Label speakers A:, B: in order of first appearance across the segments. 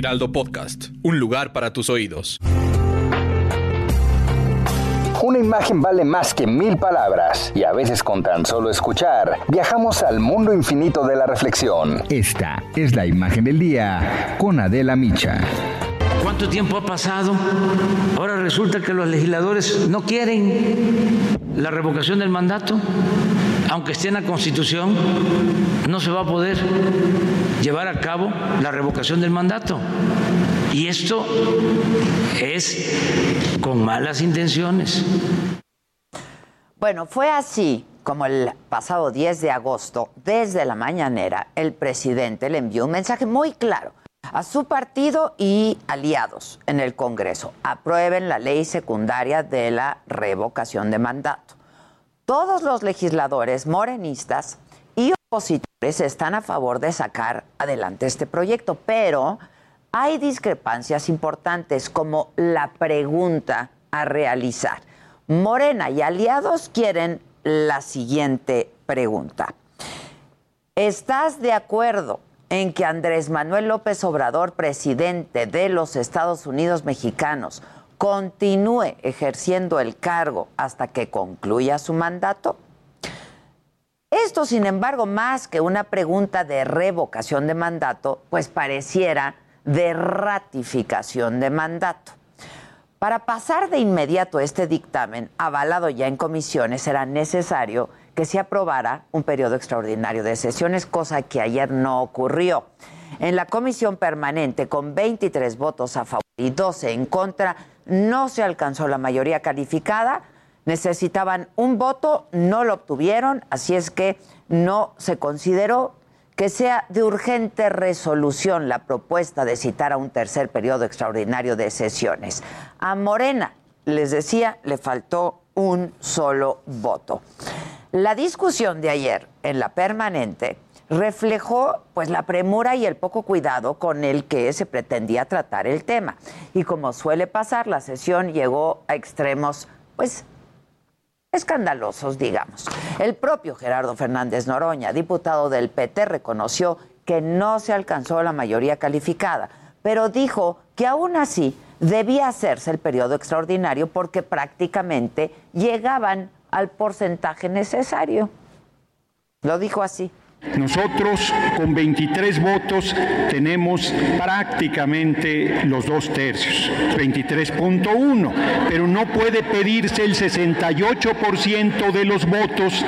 A: Heraldo Podcast, un lugar para tus oídos.
B: Una imagen vale más que mil palabras y a veces con tan solo escuchar viajamos al mundo infinito de la reflexión.
C: Esta es la imagen del día con Adela Micha.
D: ¿Cuánto tiempo ha pasado? Ahora resulta que los legisladores no quieren la revocación del mandato. Aunque esté en la Constitución, no se va a poder llevar a cabo la revocación del mandato. Y esto es con malas intenciones.
E: Bueno, fue así como el pasado 10 de agosto, desde la mañanera, el presidente le envió un mensaje muy claro a su partido y aliados en el Congreso. Aprueben la ley secundaria de la revocación de mandato. Todos los legisladores morenistas y opositores están a favor de sacar adelante este proyecto, pero hay discrepancias importantes como la pregunta a realizar. Morena y aliados quieren la siguiente pregunta. ¿Estás de acuerdo en que Andrés Manuel López Obrador, presidente de los Estados Unidos mexicanos, continúe ejerciendo el cargo hasta que concluya su mandato? Esto, sin embargo, más que una pregunta de revocación de mandato, pues pareciera de ratificación de mandato. Para pasar de inmediato este dictamen, avalado ya en comisiones, era necesario que se aprobara un periodo extraordinario de sesiones, cosa que ayer no ocurrió. En la comisión permanente, con 23 votos a favor y 12 en contra, no se alcanzó la mayoría calificada. Necesitaban un voto, no lo obtuvieron, así es que no se consideró que sea de urgente resolución la propuesta de citar a un tercer periodo extraordinario de sesiones. A Morena, les decía, le faltó un solo voto. La discusión de ayer en la permanente reflejó pues la premura y el poco cuidado con el que se pretendía tratar el tema. Y como suele pasar, la sesión llegó a extremos pues escandalosos, digamos. El propio Gerardo Fernández Noroña, diputado del PT, reconoció que no se alcanzó la mayoría calificada, pero dijo que aún así debía hacerse el periodo extraordinario porque prácticamente llegaban al porcentaje necesario. Lo dijo así.
F: Nosotros con 23 votos tenemos prácticamente los dos tercios, 23.1, pero no puede pedirse el 68% de los votos.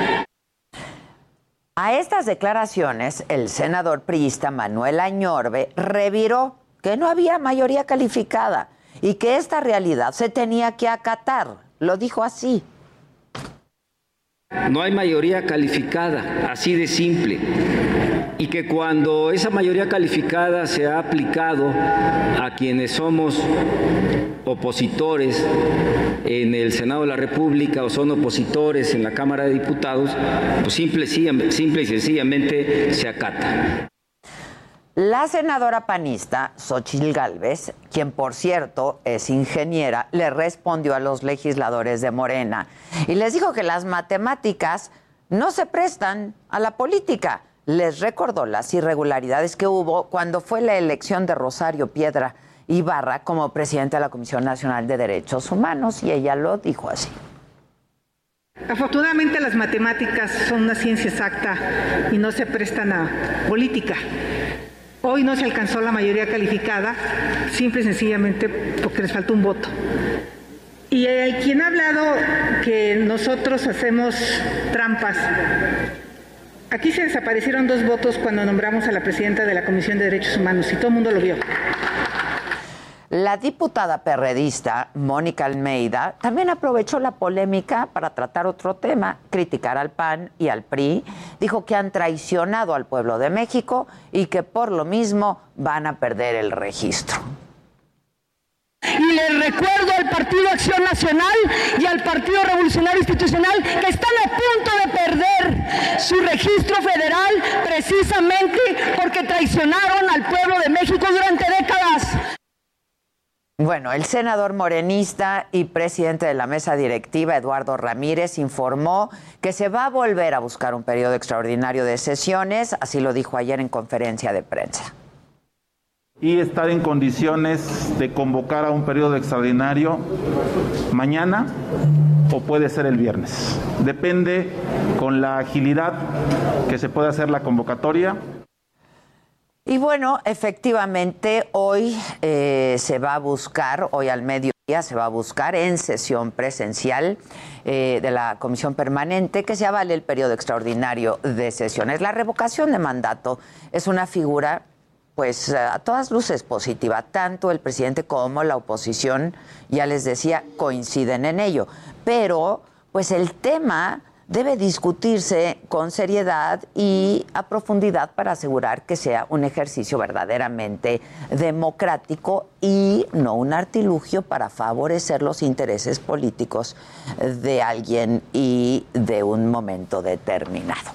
E: A estas declaraciones, el senador priista Manuel Añorbe reviró que no había mayoría calificada y que esta realidad se tenía que acatar. Lo dijo así.
G: No hay mayoría calificada, así de simple. Y que cuando esa mayoría calificada se ha aplicado a quienes somos opositores en el Senado de la República o son opositores en la Cámara de Diputados, pues simple, simple y sencillamente se acata.
E: La senadora panista Xochil Gálvez, quien por cierto es ingeniera, le respondió a los legisladores de Morena y les dijo que las matemáticas no se prestan a la política. Les recordó las irregularidades que hubo cuando fue la elección de Rosario Piedra Ibarra como presidenta de la Comisión Nacional de Derechos Humanos y ella lo dijo así.
H: Afortunadamente las matemáticas son una ciencia exacta y no se prestan a política. Hoy no se alcanzó la mayoría calificada, simple y sencillamente porque les faltó un voto. Y hay quien ha hablado que nosotros hacemos trampas. Aquí se desaparecieron dos votos cuando nombramos a la presidenta de la Comisión de Derechos Humanos y todo el mundo lo vio.
E: La diputada perredista Mónica Almeida también aprovechó la polémica para tratar otro tema, criticar al PAN y al PRI. Dijo que han traicionado al pueblo de México y que por lo mismo van a perder el registro.
I: Y les recuerdo al Partido Acción Nacional y al Partido Revolucionario Institucional que están a punto de perder su registro federal precisamente porque traicionaron al pueblo de México durante décadas.
E: Bueno, el senador morenista y presidente de la mesa directiva, Eduardo Ramírez, informó que se va a volver a buscar un periodo extraordinario de sesiones, así lo dijo ayer en conferencia de prensa
J: y estar en condiciones de convocar a un periodo extraordinario mañana o puede ser el viernes. Depende con la agilidad que se pueda hacer la convocatoria.
E: Y bueno, efectivamente, hoy eh, se va a buscar, hoy al mediodía se va a buscar en sesión presencial eh, de la Comisión Permanente que se avale el periodo extraordinario de sesiones. La revocación de mandato es una figura pues eh, a todas luces positiva. Tanto el presidente como la oposición, ya les decía, coinciden en ello. Pero, pues el tema debe discutirse con seriedad y a profundidad para asegurar que sea un ejercicio verdaderamente democrático y no un artilugio para favorecer los intereses políticos de alguien y de un momento determinado.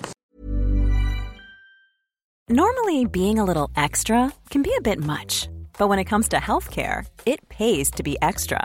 K: Normally, being a little extra can be a bit much, but when it comes to healthcare, it pays to be extra.